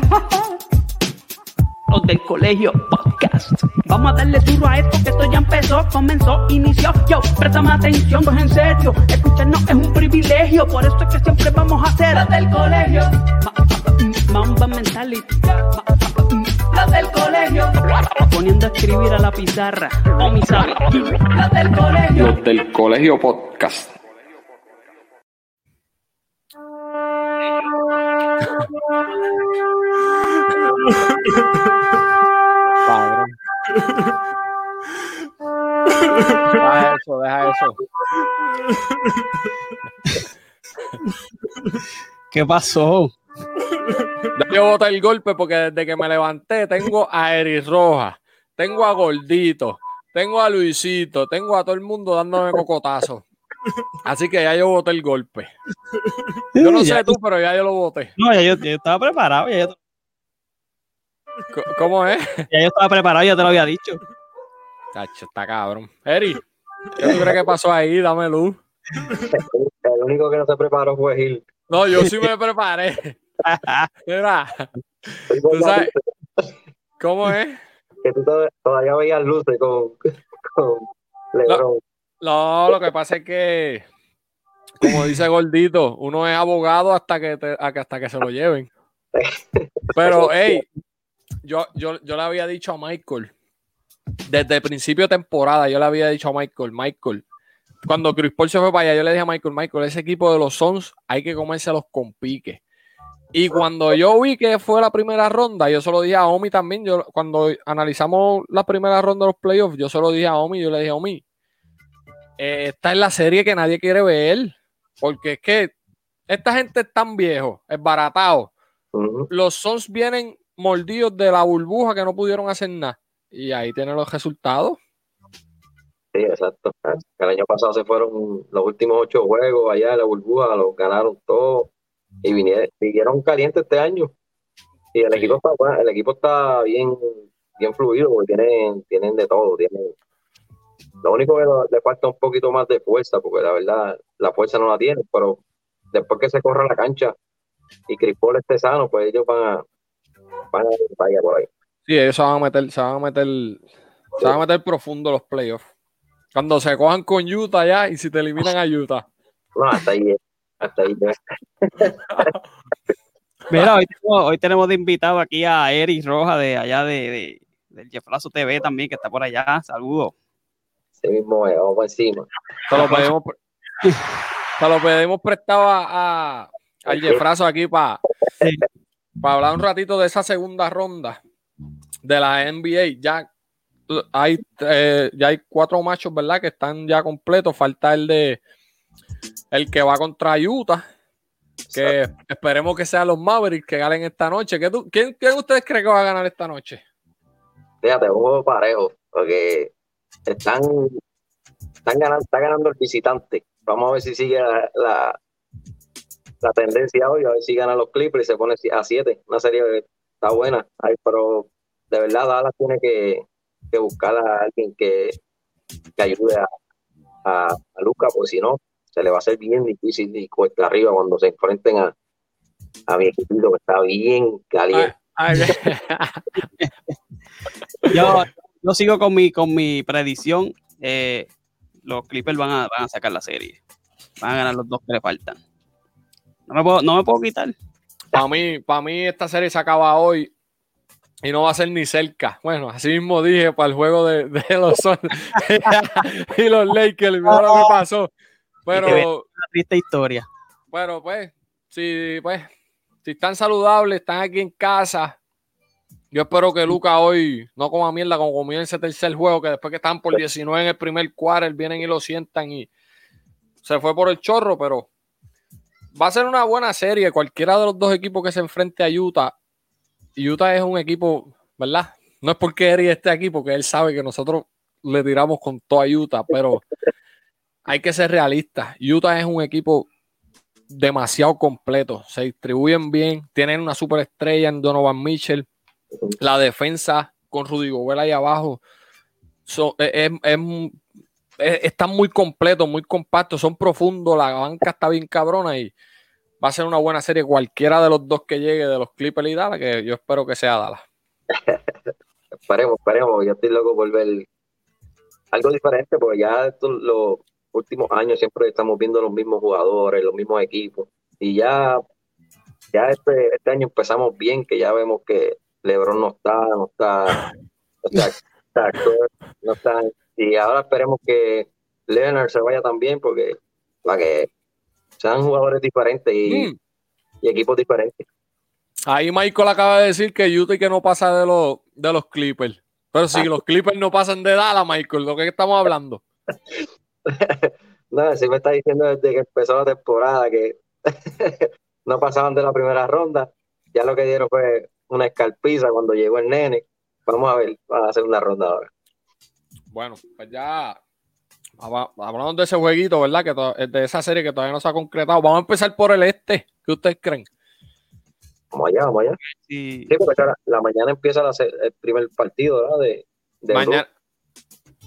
Los del colegio podcast. Vamos a darle duro a esto que esto ya empezó, comenzó, inició. Yo, préstame atención, pues en serio. Escucharnos es un privilegio, por esto es que siempre vamos a hacer los del colegio. Mamba mentality. Los del colegio. Poniendo a escribir a la pizarra. O mi sabe. Los del colegio. Los del colegio podcast. Cabrón. Deja eso, deja eso. ¿Qué pasó? Yo boté el golpe porque desde que me levanté tengo a Eris Roja, tengo a Gordito, tengo a Luisito, tengo a todo el mundo dándome cocotazo. Así que ya yo boté el golpe. Yo no sé tú, pero ya yo lo boté. No, ya yo, ya yo estaba preparado, ya yo, C- ¿Cómo es? ya yo estaba preparado, ya te lo había dicho. Tacho, está cabrón. Eri, ¿qué tú crees que pasó ahí? Dame luz. El único que no se preparó fue Gil. No, yo sí me preparé. Mira, tú sabes, ¿cómo es? Que tú to- todavía veías luces con, con Lebron. No, lo que pasa es que, como dice Gordito, uno es abogado hasta que, a hasta que se lo lleven. Pero, hey, yo, yo, yo le había dicho a Michael, desde principio de temporada, yo le había dicho a Michael, Michael, cuando Chris Paul se fue para allá, yo le dije a Michael, Michael, ese equipo de los Suns hay que comérselos con pique. Y cuando yo vi que fue la primera ronda, yo se lo dije a Omi también. Yo, cuando analizamos la primera ronda de los playoffs, yo se lo dije a Omi, yo le dije, Omi, eh, esta es la serie que nadie quiere ver. Porque es que esta gente es tan viejo, es baratado. Los Suns vienen mordidos de la burbuja que no pudieron hacer nada. Y ahí tienen los resultados. Sí, exacto. El año pasado se fueron los últimos ocho juegos allá de la burbuja, los ganaron todos y vinieron, vinieron calientes este año. Y el Sí. equipo está bueno, el equipo está bien, bien fluido porque tienen, tienen de todo, tienen. Lo único que le falta un poquito más de fuerza, porque la verdad la fuerza no la tienen, pero después que se corra la cancha y Chris Paul esté sano, pues ellos van a, van a vaya por ahí. Sí, ellos se van a meter, se van a meter, se van a meter profundo los playoffs. Cuando se cojan con Utah ya y si te eliminan a Utah. No, hasta ahí, hasta ahí. Mira, hoy tenemos, hoy tenemos de invitado aquí a Eric Roja de allá de, de- del Jeflazo TV también, que está por allá. Saludos. Ese mismo es, vamos encima. Se lo pedimos, pre- se lo pedimos prestado a, a- al Jeffrazo aquí para hablar un ratito de esa segunda ronda de la NBA. Ya hay, eh, ya hay cuatro machos, ¿verdad? Que están ya completos. Falta el de el que va contra Utah. Que esperemos que sean los Mavericks que ganen esta noche. ¿Qué tú- quién, quién ustedes creen que va a ganar esta noche? Fíjate, un juego parejo, porque están, están ganando, está ganando el visitante. Vamos a ver si sigue la, la, la tendencia hoy, a ver si ganan los Clippers y se pone a 7. Una serie está buena, Ay, pero de verdad Dallas tiene que, que buscar a alguien que, que ayude a, a, a Luca, porque si no, se le va a hacer bien difícil y cuesta arriba cuando se enfrenten a, a mi equipito que está bien caliente. Ay, Yo, yo sigo con mi, con mi predicción. eh, los Clippers van a, van a sacar la serie. Van a ganar los dos que le faltan. No me puedo, no me puedo quitar. Para mí, para mí esta serie se acaba hoy y no va a ser ni cerca. Bueno, así mismo dije para el juego de, de los y los Lakers, mira lo que pasó. Pero, Una triste historia. pero pues, si pues, si están saludables, están aquí en casa. Yo espero que Luca hoy no coma mierda como comió en ese tercer juego, que después que están por 19 en el primer quarter, vienen y lo sientan y se fue por el chorro, pero va a ser una buena serie. Cualquiera de los dos equipos que se enfrente a Utah, Utah es un equipo, ¿verdad? No es porque Eri esté aquí, porque él sabe que nosotros le tiramos con toda Utah, pero hay que ser realistas. Utah es un equipo demasiado completo. Se distribuyen bien, tienen una superestrella en Donovan Mitchell. La defensa con Rudy Gobert ahí abajo so- es- es- es- están muy completos, muy compactos, son profundos. La banca está bien cabrona y va a ser una buena serie cualquiera de los dos que llegue de los Clippers y Dallas, que yo espero que sea Dallas. Esperemos, esperemos. Yo estoy loco por ver algo diferente, porque ya estos, los últimos años siempre estamos viendo los mismos jugadores, los mismos equipos. Y ya, ya este, este año empezamos bien, que ya vemos que LeBron no está, no está, no está, no está. Y ahora esperemos que Leonard se vaya también, porque para que sean jugadores diferentes y, Mm. y equipos diferentes. Ahí Michael acaba de decir que Utah y que no pasa de los, de los Clippers. Pero si los Clippers no pasan de Dallas, Michael, ¿de qué estamos hablando? No, sí me está diciendo desde que empezó la temporada que no pasaban de la primera ronda. Ya lo que dieron fue una escarpiza cuando llegó el nene. Vamos a ver, van a hacer una ronda ahora. Bueno, pues ya hab- hablando de ese jueguito, ¿verdad? Que de esa serie que todavía no se ha concretado. Vamos a empezar por el este. ¿Qué ustedes creen? Vamos allá, vamos allá. Sí, Sí, porque ahora la mañana empieza la el primer partido, ¿verdad? De, de Mañana.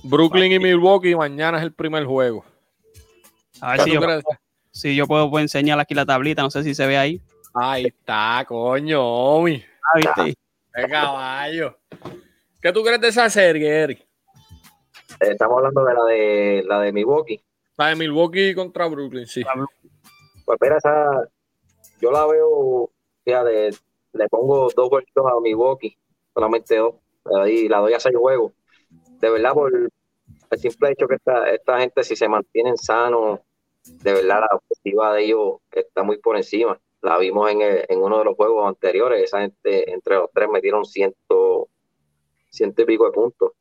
Brooklyn y Milwaukee, mañana es el primer juego. a ver ¿Qué si yo, crees? si yo puedo, puedo enseñar aquí la tablita, no sé si se ve ahí. Ahí está, coño, Omi. Ah, ¿viste? ¡Qué caballo! ¿Qué tú crees de esa serie, Eric? eh, estamos hablando de la de la de Milwaukee. La de Milwaukee contra Brooklyn, sí. Pues mira, esa, yo la veo, fíjate, le pongo dos vueltos a Milwaukee, solamente dos, y la doy a seis juegos. De verdad, por el simple hecho que esta, esta gente, si se mantienen sanos, de verdad la ofensiva de ellos está muy por encima. La vimos en, el- en uno de los juegos anteriores, esa gente entre los tres metieron ciento, ciento y pico de puntos.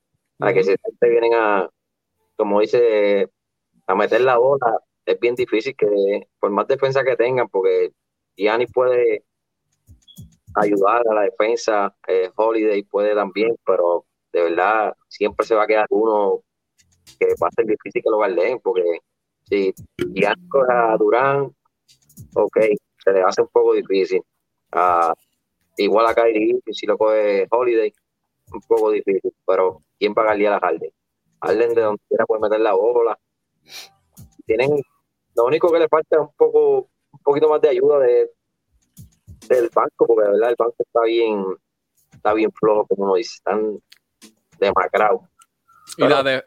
A que si gente vienen a, como dice, a meter la bola, es bien difícil que, por más defensa que tengan, porque Giannis puede ayudar a la defensa, eh, Holiday puede también, pero de verdad siempre se va a quedar uno que va a ser difícil que lo guarden, porque si Giannis coge a Durán, ok, se le hace un poco difícil. Ah, igual a Kyrie, si lo coge Holiday, un poco difícil, pero ¿quién va a guardiar a Harden? Harden de donde quiera puede meter la bola. Tienen, lo único que le falta es un poco, un poquito más de ayuda de, del banco, porque de verdad el banco está bien, está bien flojo, como uno dice, están demacrados. Y la, de,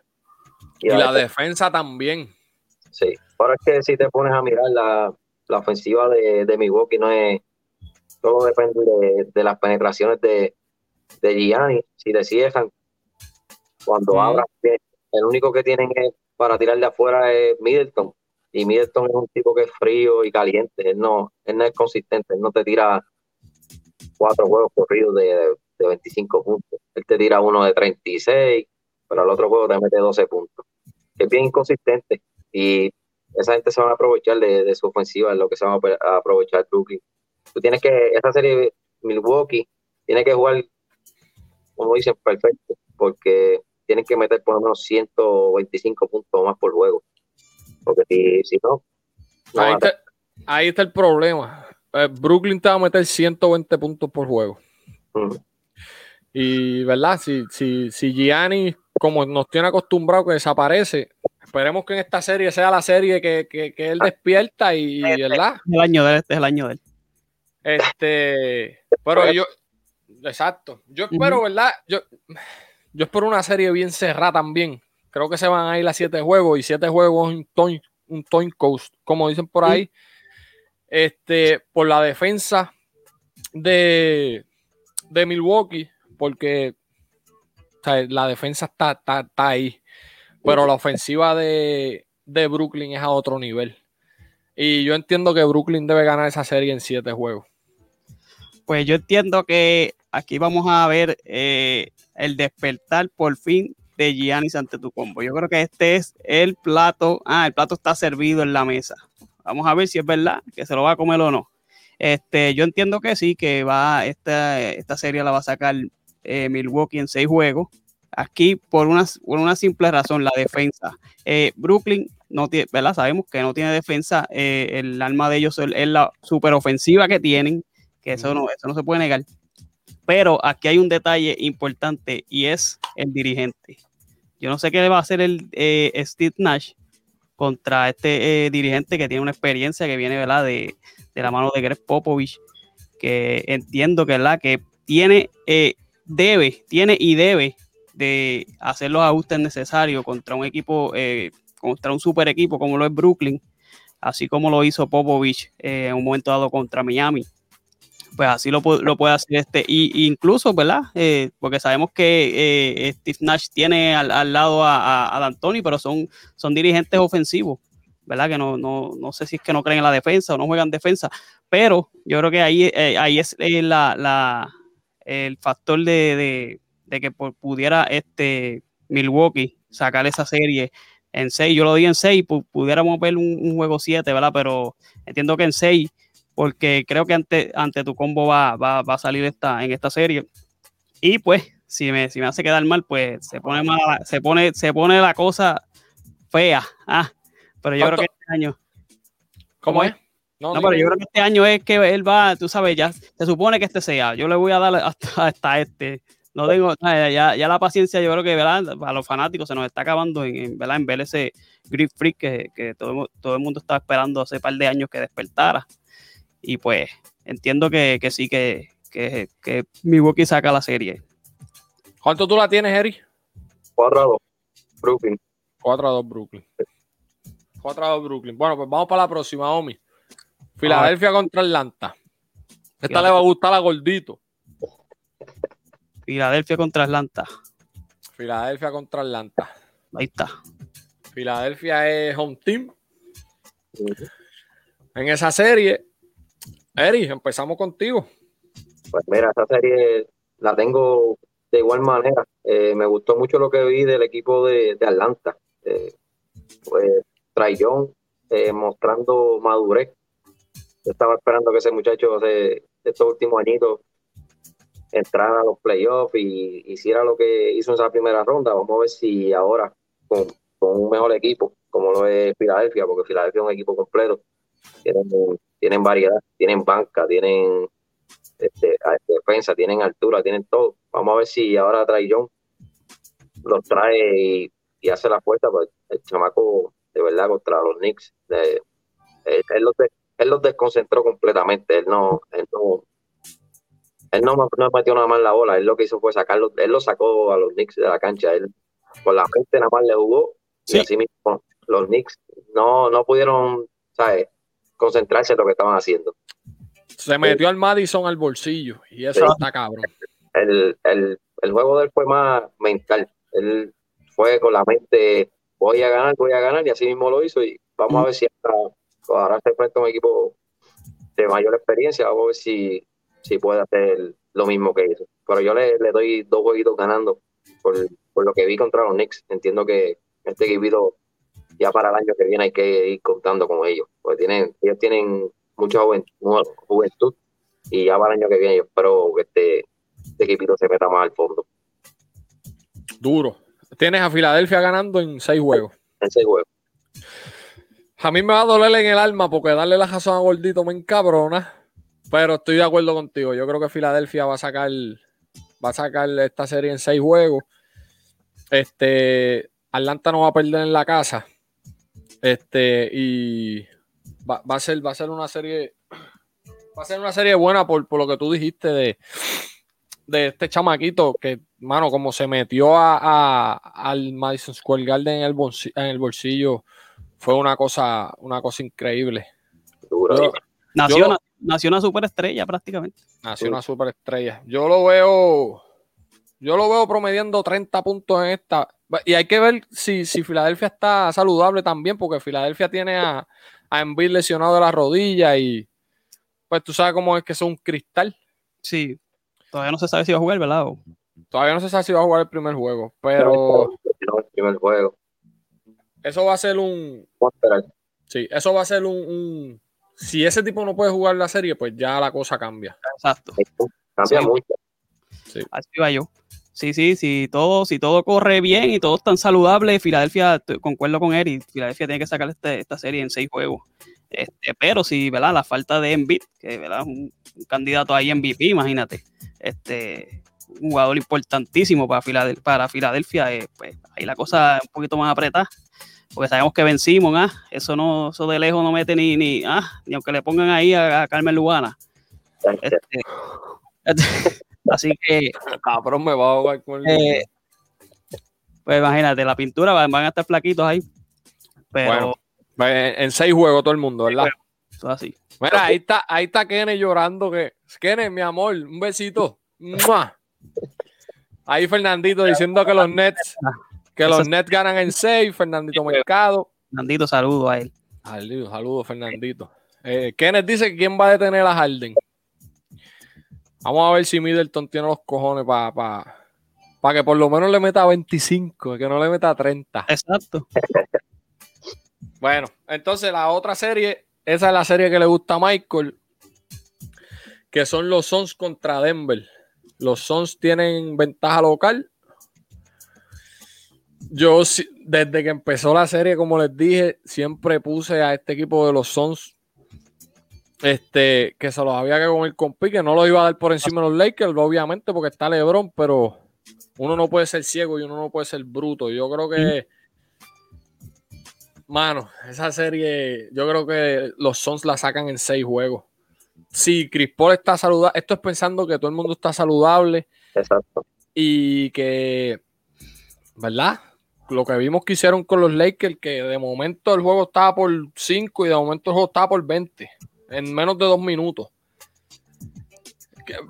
y Y la la- defensa también. Sí, ahora es que si te pones a mirar la, la ofensiva de, de Milwaukee no es, todo depende de, de las penetraciones de, de Gianni, si le cierran, cuando Ujú. abran, el único que tienen es para tirar de afuera es Middleton, y Middleton es un tipo que es frío y caliente, él no, él no es consistente, él no te tira cuatro juegos corridos de, de, de 25 puntos, él te tira uno de 36, pero al otro juego te mete 12 puntos, es bien inconsistente, y esa gente se van a aprovechar de, de su ofensiva, lo que se van a apro- a aprovechar Brooklyn. Tú tienes que, esa serie Milwaukee, tiene que jugar, como dicen, perfecto, porque tienen que meter por lo menos 125 puntos más por juego. Porque si, si no, no Ahí está, ahí está el problema. Eh, Brooklyn te va a meter 120 puntos por juego. Y, ¿verdad? Si, si, si Gianni, como nos tiene acostumbrado que desaparece, esperemos que en esta serie sea la serie que, que, que él despierta y, ¿verdad? Es el año de él, este es el año de él. Este, pero yo, exacto. Yo espero. ¿verdad? Yo, yo espero una serie bien cerrada también. Creo que se van a ir a siete juegos y siete juegos un toin, un toin coast, como dicen por ahí. Este, por la defensa de, de Milwaukee, porque o sea, la defensa está, está, está ahí, pero la ofensiva de, de Brooklyn es a otro nivel. Y yo entiendo que Brooklyn debe ganar esa serie en siete juegos. Pues yo entiendo que aquí vamos a ver eh, el despertar por fin de Giannis ante tu combo. Yo creo que este es el plato. Ah, el plato está servido en la mesa. Vamos a ver si es verdad que se lo va a comer o no. Este, yo entiendo que sí, que va esta, esta serie la va a sacar eh, Milwaukee en seis juegos. Aquí por una, por una simple razón, la defensa. Eh, Brooklyn no tiene, ¿verdad? Sabemos que no tiene defensa. eh, el alma de ellos es la super ofensiva que tienen, que eso no, eso no se puede negar. Pero aquí hay un detalle importante y es el dirigente. Yo no sé qué va a hacer el eh, Steve Nash contra este eh, dirigente que tiene una experiencia que viene ¿verdad? De, de la mano de Greg Popovich, que entiendo que, la que tiene, eh, debe, tiene y debe de hacer los ajustes necesarios contra un equipo, eh, contra un super equipo como lo es Brooklyn, así como lo hizo Popovich eh, en un momento dado contra Miami. Pues así lo, lo puede hacer este, y, incluso, ¿verdad? Eh, porque sabemos que Steve Nash tiene al, al lado a, a, a D'Antoni, pero son, son dirigentes ofensivos, ¿verdad? Que no, no, no sé si es que no creen en la defensa o no juegan defensa, pero yo creo que ahí, ahí es la, la- el factor de- de que pu- pudiera este Milwaukee sacar esa serie en 6. Yo lo di en 6, pudiéramos ver un, un juego 7, ¿verdad? Pero entiendo que en 6, porque creo que ante, ante tu combo va, va, va a salir esta, en esta serie. Y pues, si me, si me hace quedar mal, pues se pone, mala- se pone, se pone la cosa fea. Ah, pero yo creo que este año. ¿Cómo ¿Cómo es? No, pero yo creo que este año es que él va, tú sabes, ya se supone que este sea. Yo le voy a dar hasta, hasta este. No tengo, ya, ya, la paciencia, yo creo que ¿verdad? a los fanáticos se nos está acabando en, en, ¿verdad? en ver ese Grip Freak que, que todo, todo, el mundo estaba esperando hace un par de años que despertara. Y pues entiendo que, que sí, que, que, que Milwaukee saca la serie. ¿Cuánto tú la tienes, Eri? 4 a 2. Brooklyn. 4 a 2 Brooklyn. 4 a 2 Brooklyn. Bueno, pues vamos para la próxima, Omi. Filadelfia contra Atlanta. Esta Fíjate. le va a gustar a Gordito. Filadelfia contra Atlanta. Filadelfia contra Atlanta. Ahí está. Filadelfia es home team. En esa serie, Eri, empezamos contigo. Pues mira, esta serie la tengo de igual manera. Eh, me gustó mucho lo que vi del equipo de, de Atlanta. Eh, pues Trae Young, eh, mostrando madurez. Yo estaba esperando que ese muchacho de, de estos últimos añitos entrara a los playoffs y hiciera lo que hizo en esa primera ronda. Vamos a ver si ahora con, un mejor equipo, como lo es Filadelfia, porque Filadelfia es un equipo completo. Tienen, tienen variedad, tienen banca, tienen este, defensa, tienen altura, tienen todo. Vamos a ver si ahora trae John los trae y, hace la fuerza, pues el chamaco de verdad contra los Knicks, él, él los de- él los desconcentró completamente, él no, él no, él no, no metió nada más la bola, él lo que hizo fue sacarlo, él lo sacó a los Knicks de la cancha, él con la mente nada más le jugó Sí. y así mismo los Knicks no, no pudieron, ¿sabes? concentrarse en lo que estaban haciendo. Se metió al Madison al bolsillo y eso Sí. está cabrón. el, el, el juego de él fue más mental. Él fue con la mente, voy a ganar, voy a ganar, y así mismo lo hizo. Y vamos a ver si ahora, ahora se enfrenta a un equipo de mayor experiencia, vamos a ver si, si puede hacer lo mismo que hizo. Pero yo le, le doy dos jueguitos ganando por, por lo que vi contra los Knicks. Entiendo que este equipo ya para el año que viene hay que ir contando con ellos, porque tienen, ellos tienen mucha juven- mu- juventud y ya para el año que viene yo espero que este, este equipito se meta más al fondo Duro. Tienes a Filadelfia ganando en seis juegos. en ese juego. A mí me va a doler en el alma porque darle la razón a Gordito me encabrona. Pero estoy de acuerdo contigo. Yo creo que Filadelfia va a sacar, va a sacar esta serie en seis juegos. Este, Atlanta no va a perder en la casa. Este, y va, va a ser, va a ser una serie. Va a ser una serie buena por, por lo que tú dijiste de, de este chamaquito que, mano, como se metió a, a- al Madison Square Garden en el, bolsi- en el bolsillo, fue una cosa, una cosa increíble. Yo- Nació, Yo- nació una superestrella prácticamente. Nació una superestrella. Yo lo veo, yo lo veo promediando 30 puntos en esta. Y hay que ver si, si Filadelfia está saludable también, porque Filadelfia tiene a, a Embiid lesionado de la rodilla y pues tú sabes cómo es que es un cristal. Sí. Todavía no se sabe si va a jugar, ¿verdad? O- Todavía no se sabe si va a jugar el primer juego, pero No, el primer juego. eso va a ser un, sí, eso va a ser un, un- si ese tipo no puede jugar la serie, pues ya la cosa cambia. Exacto. Cambia Sí. mucho. Así va yo. Sí, sí, sí, todo, si todo corre bien y todo tan saludable, Filadelfia, concuerdo con Eric, Filadelfia tiene que sacar este- esta serie en seis juegos. Este, pero sí, ¿verdad? La falta de Embiid, que ¿verdad? es un, un candidato ahí MVP, imagínate. Este, un jugador importantísimo para Filadelfia, para Filadelfia eh, pues ahí la cosa es un poquito más apretada. Porque sabemos que vencimos, ¿ah? Eso no, eso de lejos no mete ni, ni, ah, ni aunque le pongan ahí a, Carmen Lugana. Este, así que. Cabrón, me va a ahogar con. Eh, pues imagínate, la pintura van, a estar flaquitos ahí. Pero. Pues, en seis juegos todo el mundo, ¿verdad? Eso así. Mira, ahí está, ahí está Kene llorando que. Kene, mi amor, un besito. Ahí Fernandito diciendo que los Nets, que los Nets ganan en seis. Fernandito Mercado. Fernandito, saludo a él. Saludos, saludo, Fernandito. Eh, Kenneth dice quién va a detener a Harden. Vamos a ver si Middleton tiene los cojones para para que por lo menos le meta 25, que no le meta 30. Exacto. Bueno, entonces la otra serie, esa es la serie que le gusta a Michael, que son los Suns contra Denver. Los Suns tienen ventaja local. Yo desde que empezó la serie, como les dije, siempre puse a este equipo de los Suns este, que se los había que comer con pique. No lo iba a dar por encima de los Lakers, obviamente, porque está LeBron, pero uno no puede ser ciego y uno no puede ser bruto. Yo creo que, mano, esa serie, yo creo que los Suns la sacan en seis juegos. Si Chris Paul está saludable, esto es pensando que todo el mundo está saludable. Exacto. Y que, ¿verdad? Lo que vimos que hicieron con los Lakers, que de momento el juego estaba por 5 y de momento el juego estaba por 20 en menos de dos minutos.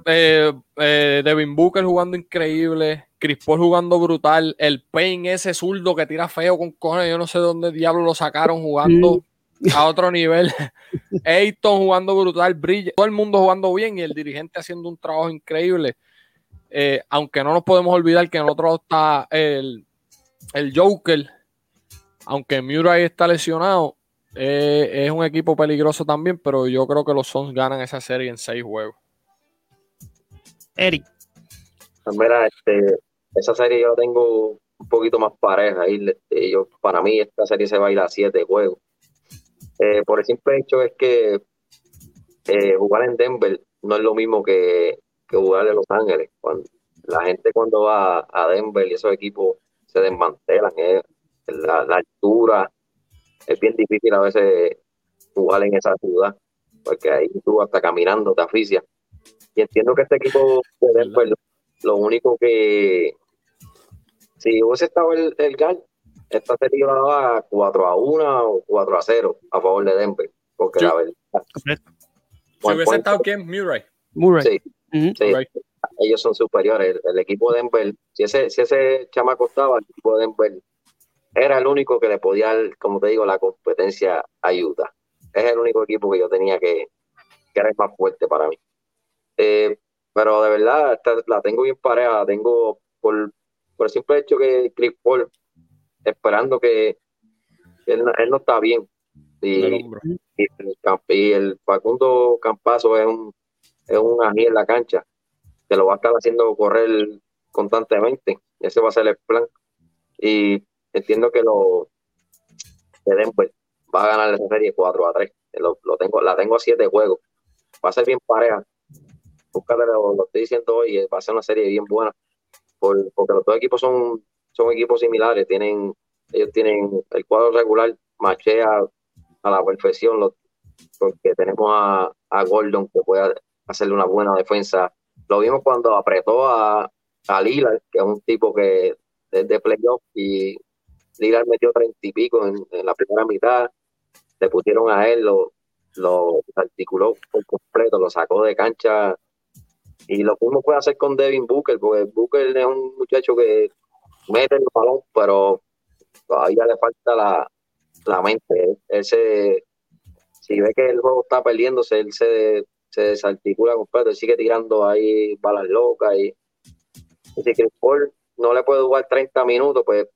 Eh, eh, Devin Booker jugando increíble, Chris Paul jugando brutal, el Payne ese zurdo que tira feo con cojones, yo no sé dónde diablo lo sacaron jugando a otro nivel. Ayton jugando brutal, brilla, todo el mundo jugando bien y el dirigente haciendo un trabajo increíble. Eh, aunque no nos podemos olvidar que en otro está el, el Joker, aunque Murray está lesionado, es un equipo peligroso también, pero yo creo que los Suns ganan esa serie en seis juegos. Eric. Pues mira, este, esa serie yo tengo un poquito más pareja. Y este, yo, para mí esta serie se va a ir a siete juegos. Eh, por el simple hecho es que eh, jugar en Denver no es lo mismo que, jugar en Los Ángeles. Cuando, la gente cuando va a Denver y esos equipos se desmantelan, eh, la, altura, es bien difícil a veces jugar en esa ciudad, porque ahí tú hasta caminando te asfixias. Y entiendo que este equipo de Denver, lo único que, si hubiese estado el, el GAL, esta sería daba 4 a 1 o 4 a 0 a favor de Denver. Porque la verdad. Si hubiese estado quién? Murray. Murray. Sí, ellos son superiores. El, equipo de Denver, si ese, si ese chamaco estaba, el equipo de Denver era el único que le podía, como te digo, la competencia ayuda. Es el único equipo que yo tenía que, que era el más fuerte para mí. Eh, pero de verdad, la tengo bien pareja. Tengo por, por el simple hecho que Chris Paul, esperando que él, no está bien. Y, el, Facundo Campazo es un, es un ají en la cancha, que lo va a estar haciendo correr constantemente. Ese va a ser el plan. Y entiendo que lo de Denver va a ganar esa serie 4 a 3. Lo, tengo, la tengo a 7 juegos. Va a ser bien pareja búscate, lo, lo estoy diciendo hoy, va a ser una serie bien buena, porque los dos equipos son, son equipos similares, tienen, ellos tienen el cuadro regular, machea a la perfección, porque tenemos a, Gordon que puede hacerle una buena defensa. Lo vimos cuando apretó a, a que es un tipo que es de playoff, y Lillard metió treinta y pico en, la primera mitad, le pusieron a él, lo, lo articuló por completo, lo sacó de cancha y lo mismo puede hacer con Devin Booker, porque Booker es un muchacho que mete el balón, pero todavía le falta la, la mente. Él, si ve que el juego está perdiéndose, él se, se desarticula completo, él sigue tirando ahí balas locas. Y, si Chris Paul no le puede jugar 30 minutos, pues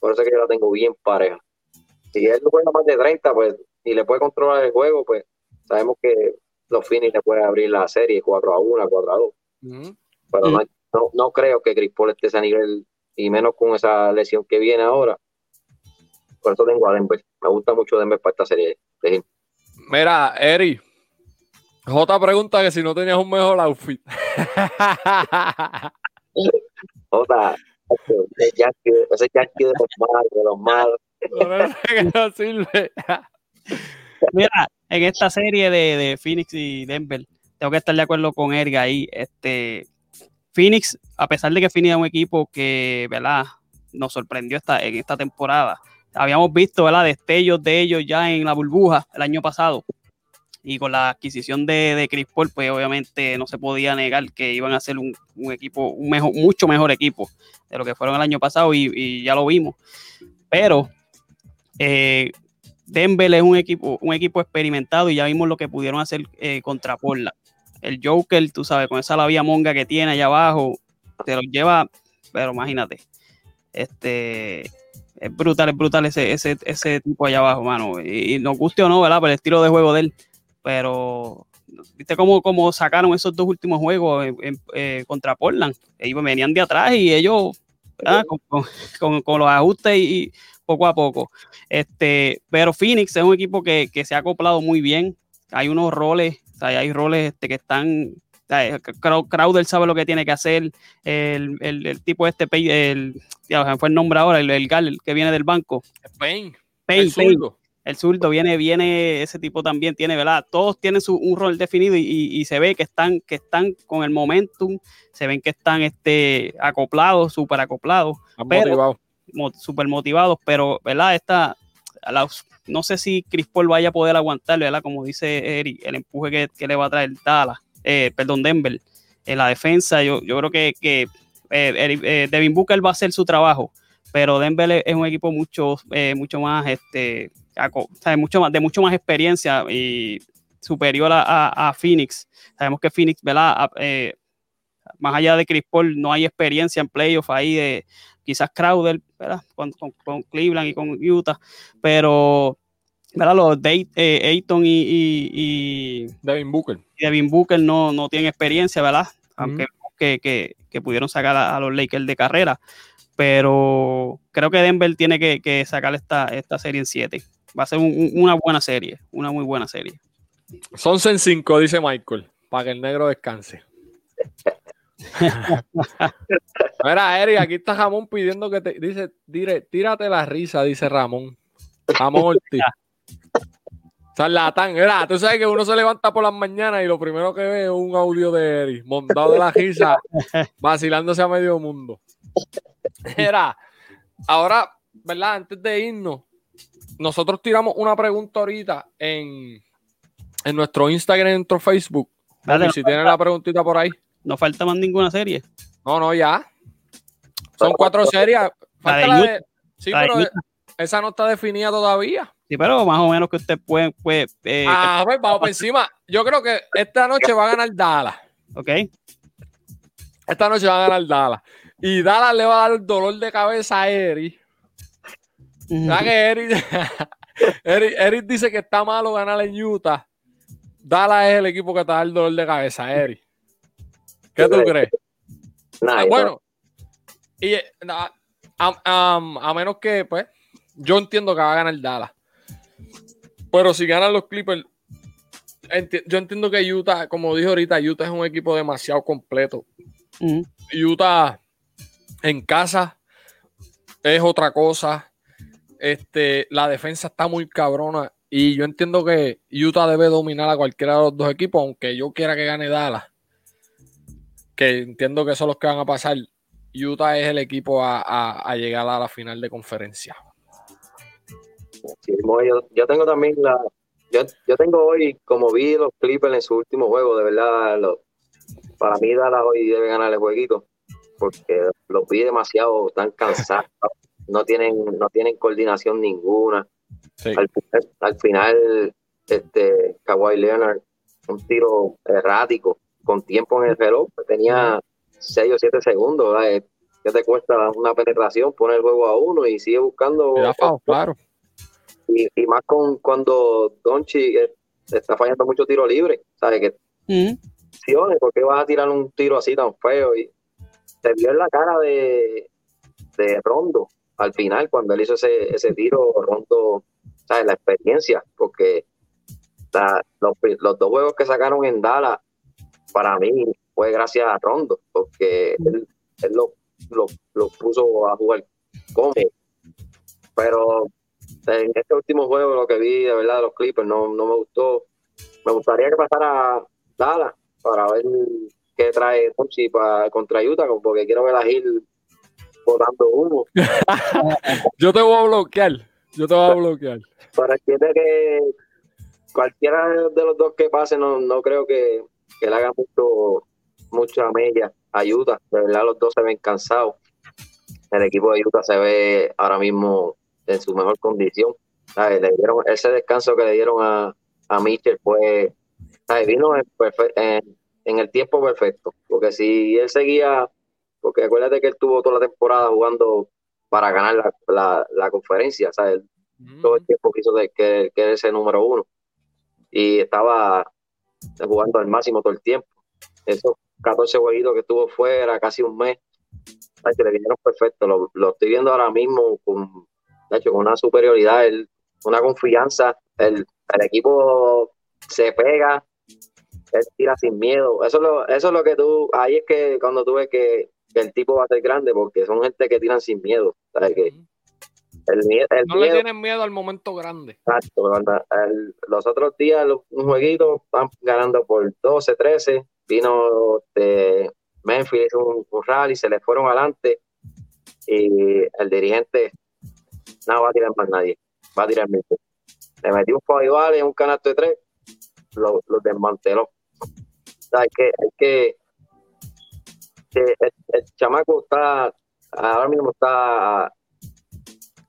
por eso es que yo la tengo bien pareja. Si él juega más de 30, pues y le puede controlar el juego, pues sabemos que los fines le puede abrir la serie 4 a 1, 4 a 2. Pero no, no, creo que Chris Paul esté a ese nivel, y menos con esa lesión que viene ahora. Por eso tengo a Denver. Me gusta mucho Denver para esta serie. Mira, Eri, J pregunta que si no tenías un mejor outfit. J, ese Yankee, ese Yankee de los malos, de los malos. que no sirve. Mira, en esta serie de, de, Phoenix y Denver, tengo que estar de acuerdo con Erga ahí. Este, Phoenix, a pesar de que Phoenix es un equipo que, ¿verdad? Nos sorprendió esta, en esta temporada. Habíamos visto, ¿verdad? Destellos de ellos ya en la burbuja el año pasado. Y con la adquisición de, de Chris Paul, pues obviamente no se podía negar que iban a ser un, un equipo, un mejor, mucho mejor equipo de lo que fueron el año pasado y, ya lo vimos. Pero eh, Denver es un equipo, un equipo experimentado y ya vimos lo que pudieron hacer eh, contra Portland. El Joker, tú sabes, con esa labia monga que tiene allá abajo, te lo lleva, pero imagínate, este, es brutal, es brutal ese, ese, ese tipo allá abajo, mano. Y, y, nos guste o no, ¿verdad? Por el estilo de juego de él, pero viste cómo, cómo sacaron esos dos últimos juegos en, en, eh, contra Portland. Ellos venían de atrás y ellos, con, con, con, los ajustes y, y poco a poco. Este, pero Phoenix es un equipo que, que, se ha acoplado muy bien. Hay unos roles, o sea, hay roles este, que están. Crowder sabe lo que tiene que hacer. El, el, el tipo este, el, ya fue el nombre ahora, el, el Gal que viene del banco. Payne. Payne, el. El zurdo viene, viene, ese tipo también tiene, ¿verdad? Todos tienen su, un rol definido y, y, y, se ve que están, que están con el momentum, se ven que están este, acoplados, súper acoplados. Pero, súper motivados, pero, ¿verdad? Esta, la, no sé si Chris Paul vaya a poder aguantar, ¿verdad? Como dice Eric, el empuje que, que le va a traer Dallas, eh, perdón, Denver, en la defensa. Yo, yo creo que, que eh, eh, Devin Booker va a hacer su trabajo, pero Denver es un equipo mucho, eh, mucho más, este, mucho más, de mucho más experiencia y superior a, a, Phoenix. Sabemos que Phoenix, ¿verdad? Eh, más allá de Chris Paul, no hay experiencia en playoff ahí de quizás Crowder, ¿verdad? Con, con, con Cleveland y con Utah, pero ¿verdad? los de, eh, Ayton y, y, y, Devin Booker, y Devin Booker no, no tienen experiencia, ¿verdad? Aunque mm -hmm. que, que, que, pudieron sacar a, a, los Lakers de carrera, pero creo que Denver tiene que, que sacar esta, esta serie en 7. Va a ser un, una buena serie, una muy buena serie. Son en 5, dice Michael, para que el negro descanse. Mira, Eri, aquí está Ramón pidiendo que te dice, dire, tírate la risa, dice Ramón. Ramón Ortiz. Charlatán, mira, tú sabes que uno se levanta por las mañanas y lo primero que ve es un audio de Eri, montado de la risa, vacilándose a medio mundo. Era, ahora, ¿verdad? Antes de irnos, nosotros tiramos una pregunta ahorita en, en nuestro Instagram, en nuestro Facebook. Dale, si tienen la preguntita por ahí. No falta más ninguna serie. No, no, ya. Son cuatro series. Falta la de, sí, la pero de esa no está definida todavía. Sí, pero más o menos que usted puede. puede eh, ah, pues vamos por encima. Yo creo que esta noche va a ganar Dallas. Ok. Esta noche va a ganar Dallas. Y Dallas le va a dar el dolor de cabeza a Eri. ¿Sabes que Eric, Eric, Eric, dice que está malo ganar en Utah? Dallas es el equipo que te da el dolor de cabeza, Eric. ¿Qué tú crees? Nah, ah, bueno, y a, a, a, menos que, pues, yo entiendo que va a ganar Dallas. Pero si ganan los Clippers, enti yo entiendo que Utah, como dije ahorita, Utah es un equipo demasiado completo. Uh -huh. Utah en casa es otra cosa. Este, la defensa está muy cabrona. Y yo entiendo que Utah debe dominar a cualquiera de los dos equipos, aunque yo quiera que gane Dallas que entiendo que son los que van a pasar. Utah es el equipo a, llegar a la final de conferencia. Yo, tengo también la. Yo, yo, tengo hoy, como vi los Clippers en su último juego, de verdad, lo, para mí Dallas hoy debe ganar el jueguito, porque los vi demasiado, están cansados, no tienen, no tienen coordinación ninguna. Sí. Al, al, final, este, Kawhi Leonard, un tiro errático, con tiempo en el reloj, tenía 6 o 7 segundos, ¿verdad? ¿Qué te cuesta una penetración? Pone el juego a uno y sigue buscando. Claro. Y, y, más con cuando Donchi eh, está fallando mucho tiro libre, ¿sabes? Que, mm. ¿Por qué vas a tirar un tiro así tan feo? Y se vio en la cara de, de Rondo al final, cuando él hizo ese, ese tiro, Rondo, ¿sabes? La experiencia, porque los, los dos juegos que sacaron en Dallas para mí fue gracias a Rondo, porque él, él lo, lo, lo, puso a jugar como. Pero en este último juego lo que vi de verdad de los Clippers no, no me gustó. Me gustaría que pasara Dallas para ver qué trae Ponchi para contra Utah, porque quiero ver a Gil botando humo. Yo te voy a bloquear. Yo te voy a bloquear. Para que que cualquiera de los dos que pase, no, no creo que, que le haga mucho, mucha mella a Utah. De verdad, los dos se ven cansados. El equipo de Utah se ve ahora mismo en su mejor condición. ¿sabes? Le dieron ese descanso que le dieron a, a Mitchell fue ¿sabes? vino en, perfe- en- en el tiempo perfecto. Porque si él seguía, porque acuérdate que él tuvo toda la temporada jugando para ganar la, la, la conferencia, ¿sabes? todo el tiempo quiso de- que, que era ese número uno. Y estaba jugando al máximo todo el tiempo. Esos 14 jueguitos que estuvo fuera, casi un mes, ay, que le vinieron perfecto. Lo, lo estoy viendo ahora mismo con, de hecho, con una superioridad, el- una confianza. El, el equipo se pega, él tira sin miedo. Eso es lo, eso es lo que tú, ahí es que cuando tú ves que, que el tipo va a ser grande, porque son gente que tiran sin miedo. ¿sabes? Que el, el No le tienen miedo al momento grande. Exacto, el- los otros días, los- un jueguito, van ganando por 12, 13. Vino de Memphis, hizo un, un rally, se le fueron adelante. Y el dirigente, no va a tirar más nadie, va a tirar Mitchell. Le metió un foul en un canasto de tres, lo, lo desmanteló. O sea, hay que, hay que, que el, el chamaco está, ahora mismo está,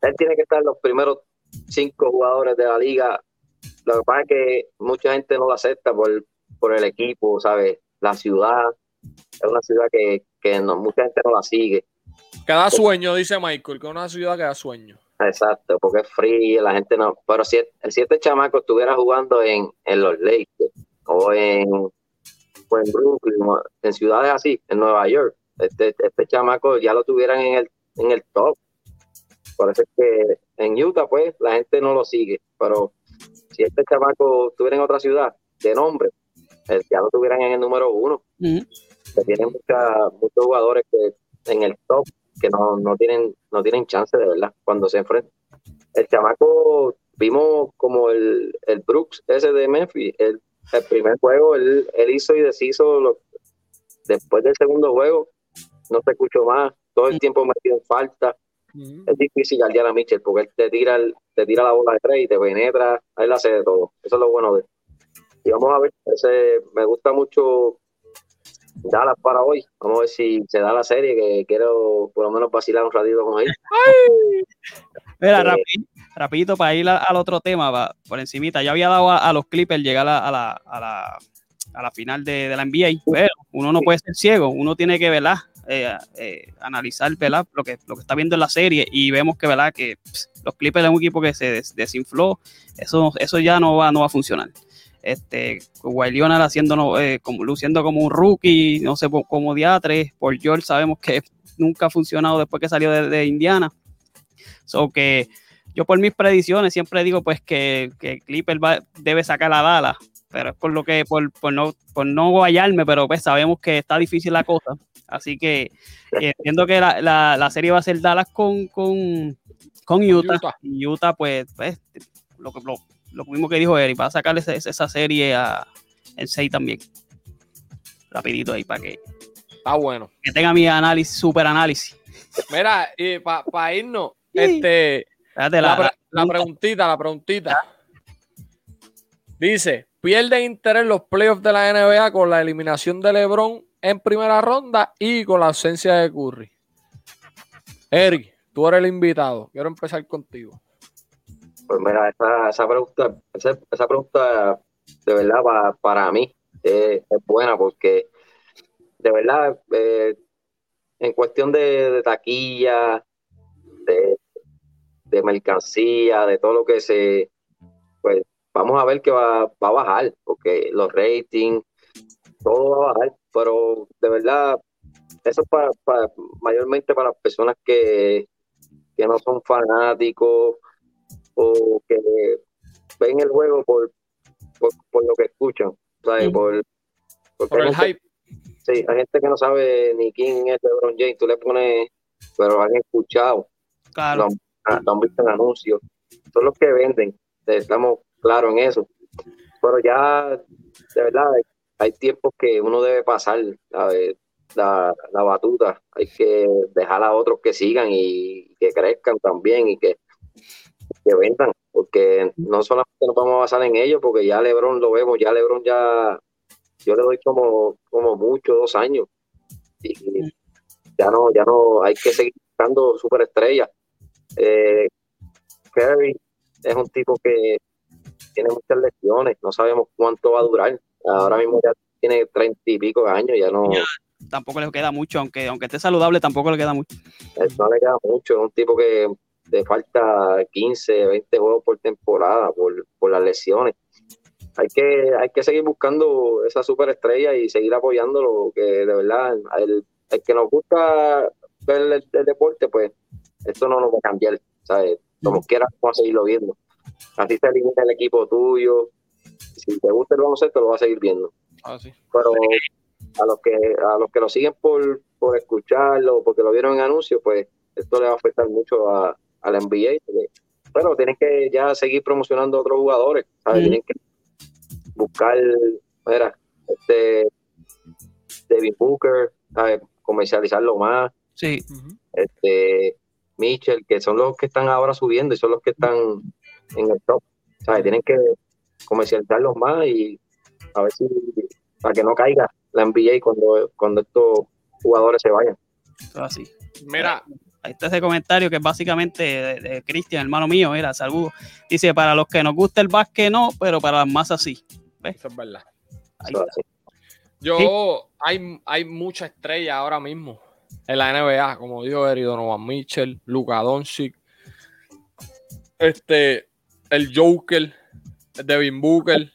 él tiene que estar en los primeros cinco jugadores de la liga. Lo que pasa es que mucha gente no lo acepta por, por el equipo, ¿sabes? La ciudad es una ciudad que, que no, mucha gente no la sigue. Que da sueño, dice Michael, que es una ciudad que da sueño. Exacto, porque es frío, la gente no. Pero si, si este chamaco estuviera jugando en, en los Lakers o en, o en Brooklyn, o en ciudades así, en Nueva York, este, este chamaco ya lo tuvieran en el, en el top. Por eso es que en Utah, pues, la gente no lo sigue. Pero si este chamaco estuviera en otra ciudad de nombre, eh, ya lo tuvieran en el número uno. Ujú. Que tienen mucha- muchos jugadores que en el top que no, no tienen no tienen chance de verdad cuando se enfrentan. El chamaco, vimos como el, el Brooks ese de Memphis, el, el primer juego, él, él hizo y deshizo lo- después del segundo juego, no se escuchó más, todo el tiempo metido en falta. Es difícil guardiar a Mitchell porque él te tira, el- te tira la bola de tres y te penetra, él hace de todo. Eso es lo bueno de él. Y vamos a ver, ese, me gusta mucho Dallas para hoy. Vamos a ver si se da la serie, que quiero por lo menos vacilar un ratito con él. Mira, Eh, rapidito para ir al otro tema, va, por encimita. Yo había dado a, los Clippers llegar a, a la, la, la final de, la NBA, pero uno no puede ser ciego, uno tiene que ¿verdad? Eh, eh, analizar ¿verdad? Lo, que, lo que está viendo en la serie y vemos que, ¿verdad? que pss, los Clippers es un equipo que se des- desinfló, eso, eso ya no va, no va a funcionar. Este, Leonard haciendo, eh, como, luciendo como un rookie, no sé como diatre, por George sabemos que nunca ha funcionado después que salió de, de Indiana. So que yo por mis predicciones siempre digo pues que, que Clipper va, debe sacar a Dallas, pero es por lo que, por, por no, por no guayarme, pero pues sabemos que está difícil la cosa. Así que eh, entiendo que la, la- la serie va a ser Dallas con, con, con Utah. Utah. Y Utah, pues, pues lo, lo, lo mismo que dijo Eric, va a sacar ese- esa serie a, en 6 también. Rapidito ahí para que, Está bueno. que tenga mi análisis, super análisis. Mira, para irnos, Sí. este, la, la- pre- la- la preguntita, la preguntita. Dice, pierde interés los playoffs de la NBA con la eliminación de LeBron en primera ronda y con la ausencia de Curry. Eric, tú eres el invitado. Quiero empezar contigo. Pues mira, esa, esa pregunta, esa, esa pregunta de verdad para, para mí eh, es buena porque de verdad eh, en cuestión de, de taquilla, de, de mercancía, de todo lo que se, pues vamos a ver que va, va a bajar porque los ratings, todo va a bajar, pero de verdad eso es para, para- mayormente para las personas que, que no son fanáticos o que ven el juego por, por, por lo que escuchan, ¿sabes? Por, Por el gente- hype. Sí, hay gente que no sabe ni quién es LeBron James, tú le pones, pero han escuchado, claro. Lo han visto en anuncios. son los que venden, estamos claros en eso. Pero ya, de verdad, hay, tiempos que uno debe pasar la, la batuta, hay que dejar a otros que sigan y que crezcan también y que, que vendan, porque no solamente nos vamos a basar en ellos, porque ya Lebron lo vemos, ya Lebron ya, yo le doy como, como mucho, dos años, y ya no, ya no, hay que seguir buscando superestrellas. Eh, Curry es un tipo que tiene muchas lesiones, no sabemos cuánto va a durar. Ahora mismo ya tiene treinta y pico de años, ya no. Ya, tampoco le queda mucho, aunque, aunque esté saludable, tampoco le queda mucho. No le queda mucho, es un tipo que le falta 15, 20 juegos por temporada por, por las lesiones. Hay que, hay que seguir buscando esa superestrella y seguir apoyándolo, que de verdad, el, el que nos gusta ver el, el, deporte, pues esto no nos va a cambiar, ¿sabes? Como quiera, vamos a seguirlo viendo. Así se elimina el equipo tuyo. Si te gusta el baloncesto, lo vas a seguir viendo. Ah, sí. Pero a los que a los que lo siguen por, por escucharlo, porque lo vieron en anuncios, pues esto le va a afectar mucho a, a la NBA. Porque, bueno, tienen que ya seguir promocionando a otros jugadores, ¿sabes? Mm. Tienen que buscar, mira, este David Booker, ¿sabes? comercializarlo más, Sí, este Mitchell, que son los que están ahora subiendo y son los que están en el top. ¿sabes? Tienen que comercializarlos más y a ver si para que no caiga la NBA cuando, cuando estos jugadores se vayan. así. Mira, Ahí está ese comentario que es básicamente de, de Cristian, hermano mío, era saludos. Dice, para los que nos gusta el básquet no, pero para las masas sí. eso es verdad. Ahí Eso está. así. Yo, hay, hay mucha estrella ahora mismo en la NBA, como dijo Eri Donovan Mitchell, Luka Doncic, este, el Joker, el Devin Booker.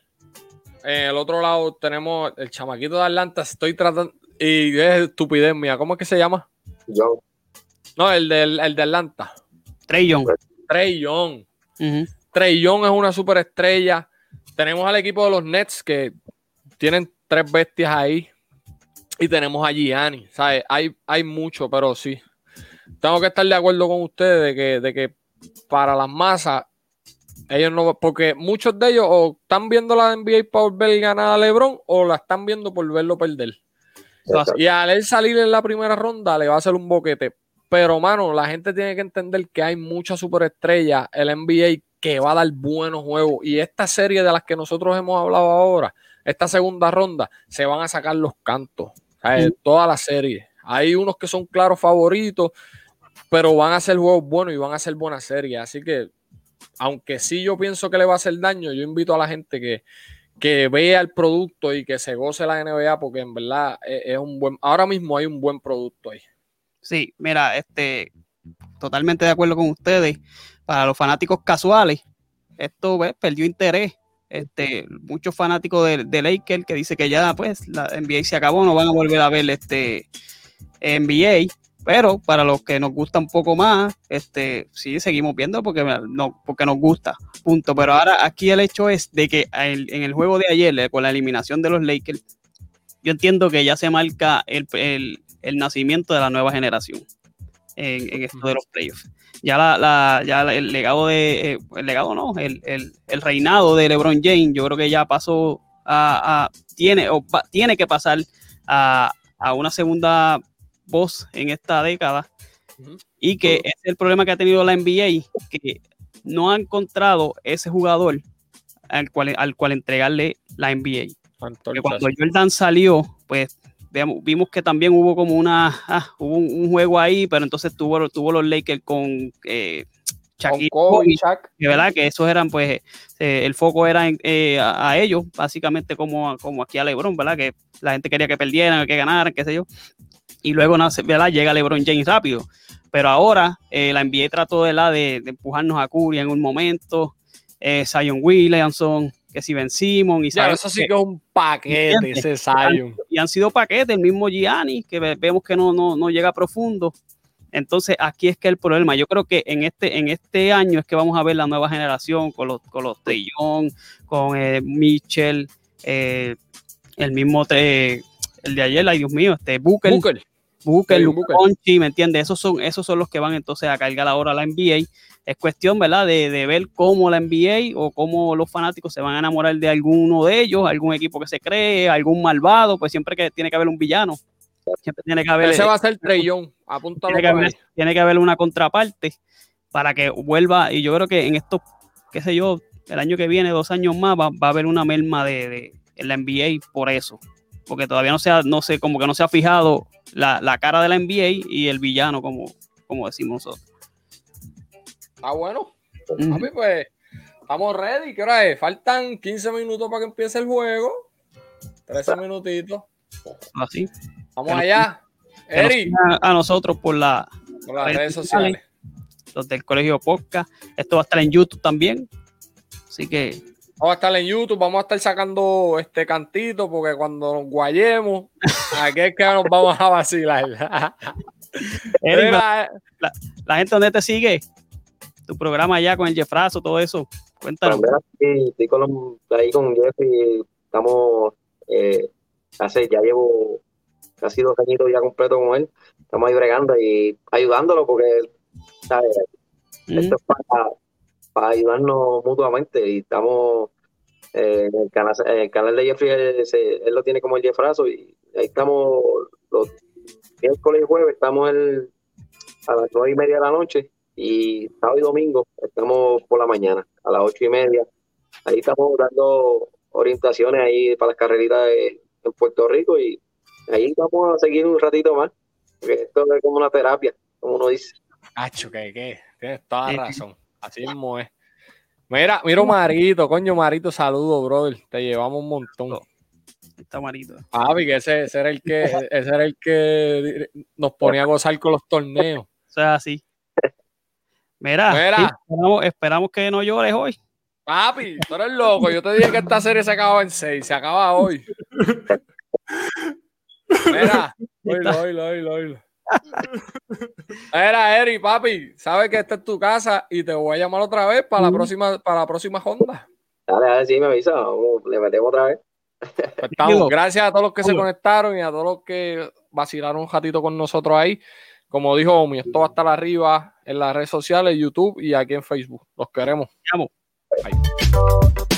En el otro lado tenemos el chamaquito de Atlanta, estoy tratando, y es estupidez mía, ¿cómo es que se llama? Yo, No, el, del, el de Atlanta, Trey Young. Trey Young. Trey Young es una superestrella. Tenemos al equipo de los Nets que tienen tres bestias ahí. Y tenemos a Gianni. ¿sabes? Hay, hay mucho, pero sí. Tengo que estar de acuerdo con ustedes de que, de que para las masas, ellos no. Porque muchos de ellos o están viendo la NBA por ver ganar a LeBron o la están viendo por verlo perder. exacto. Y al él salir en la primera ronda le va a hacer un boquete. Pero, mano, la gente tiene que entender que hay muchas superestrellas en la NBA que va a dar buenos juegos. Y esta serie de las que nosotros hemos hablado ahora, esta segunda ronda, se van a sacar los cantos. Toda la serie. Hay unos que son claros favoritos, pero van a ser juegos buenos y van a ser buenas series. Así que, aunque sí yo pienso que le va a hacer daño, yo invito a la gente que, que vea el producto y que se goce la NBA porque en verdad es, es un buen, ahora mismo hay un buen producto ahí. Sí, mira, este, totalmente de acuerdo con ustedes. Para los fanáticos casuales, esto ¿ves? perdió interés. Este, muchos fanáticos de, de Lakers que dice que ya pues la NBA se acabó, no van a volver a ver este NBA. Pero para los que nos gusta un poco más, este, sí seguimos viendo porque, no, porque nos gusta. Punto. Pero ahora aquí el hecho es de que en el juego de ayer, eh, con la eliminación de los Lakers, yo entiendo que ya se marca el, el- el nacimiento de la nueva generación en, en esto de los playoffs. Ya, la, la- ya el legado de, eh, el legado no, el, el- el reinado de LeBron James, yo creo que ya pasó a, a- tiene, o pa- tiene que pasar a, a una segunda voz en esta década. Y que es el problema que ha tenido la NBA, que no ha encontrado ese jugador al cual, al cual entregarle la NBA. Cuando Jordan salió, pues veamos- vimos que también hubo como una, ah, hubo un, un juego ahí, pero entonces tuvo, tuvo los Lakers con eh, Shaquille O'Neal, que verdad que esos eran pues eh, el foco era en- eh, a, a ellos básicamente como, como aquí a LeBron verdad que la gente quería que perdieran que ganaran qué sé yo. Y luego ¿verdad? llega LeBron James rápido. Pero ahora eh, la NBA trató de, la de, de empujarnos a Curry en un momento eh, Zion Williamson que si Ben Simon y Ya, eso sí que- que es un paquete ese Zion. y han sido paquetes, el mismo Gianni, que ve- vemos que no, no, no llega profundo. Entonces, aquí es que el problema, yo creo que en este, en este año es que vamos a ver la nueva generación con los, con los Young, con eh, Mitchell, eh, el mismo, eh, el de ayer, ay Dios mío, este Booker, Booker. Booker, Devin Booker. Doncic, ¿me entiendes? Esos son, esos son los que van entonces a cargar ahora la NBA. Es cuestión, ¿verdad? De, de ver cómo la NBA o cómo los fanáticos se van a enamorar de alguno de ellos, algún equipo que se cree, algún malvado, pues siempre que tiene que haber un villano. Siempre tiene que haber, Ese va a ser Young. Apúntalo tiene que haber, tiene que haber una contraparte para que vuelva. Y yo creo que en estos, qué sé yo, el año que viene, dos años más, va, va a haber una merma de, de- en la NBA por eso. Porque todavía no se ha, no sé, como que no se ha fijado la, la cara de la NBA y el villano, como, como decimos nosotros. Está bueno. Ujú. Papi, pues estamos ready. ¿Qué hora es? Faltan 15 minutos para que empiece el juego. 13 minutitos. Así. Vamos Que nos- allá. Nos Eri, sigan a nosotros por la, por las redes sociales. los del Colegio Podcast. Esto va a estar en YouTube también. Así que Vamos a estar en YouTube, vamos a estar sacando este cantito porque cuando nos guayemos, aquí es que nos vamos a vacilar. Eric, la gente donde te sigue, tu programa allá con el Jeffrazo, todo eso. Cuéntanos. Pues, mira, sí, estoy con los- ahí con Jeffrey, estamos, eh, hace, ya llevo casi dos añitos ya completo con él, estamos ahí bregando y ayudándolo porque, ¿sabes? Esto es para, para ayudarnos mutuamente y estamos eh, en el canal, en el canal de Jeffrey, él, se- él lo tiene como el Jeffrazo y ahí estamos los miércoles y jueves, estamos el- a las nueve y media de la noche y sábado y domingo estamos por la mañana a las ocho y media. Ahí estamos dando orientaciones ahí para las carreritas de- en Puerto Rico y ahí vamos a seguir un ratito más, porque esto es como una terapia, como uno dice. Acho, que que tienes toda Sí. razón. Así mismo es. Mira, mira Marito, coño Marito, saludo, brother. Te llevamos un montón. Está marito. Papi, que ese, ese era el que, ese era el que nos ponía a gozar con los torneos. Eso es así. Mira, Mira. sí, esperamos, esperamos que no llores hoy. Papi, tú eres loco. Yo te dije que esta serie se acababa en 6, se acaba hoy. Mira, oílo, oílo, oílo, oílo. Mira, Eri, papi, sabes que esta es tu casa y te voy a llamar otra vez para la próxima, para la próxima ronda. Dale, dale, sí, me avisa, le metemos otra vez. Pues estamos. Gracias a todos los que se conectaron y a todos los que vacilaron un ratito con nosotros ahí. Como dijo Omi, esto va a estar arriba en las redes sociales, YouTube y aquí en Facebook. Los queremos. Te amo. Bye.